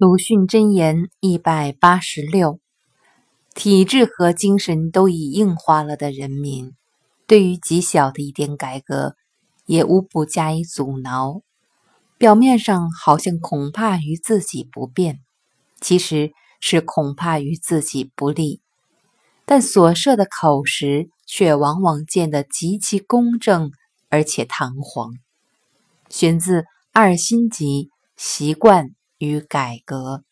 鲁迅箴言一百八十六：体质和精神都已硬化了的人民，对于极小的一点改革，也无不加以阻挠。表面上好像恐怕于自己不便，其实是恐怕于自己不利。但所设的口实，却往往见得极其公正而且堂皇。选自《二心集·习惯》。与改革。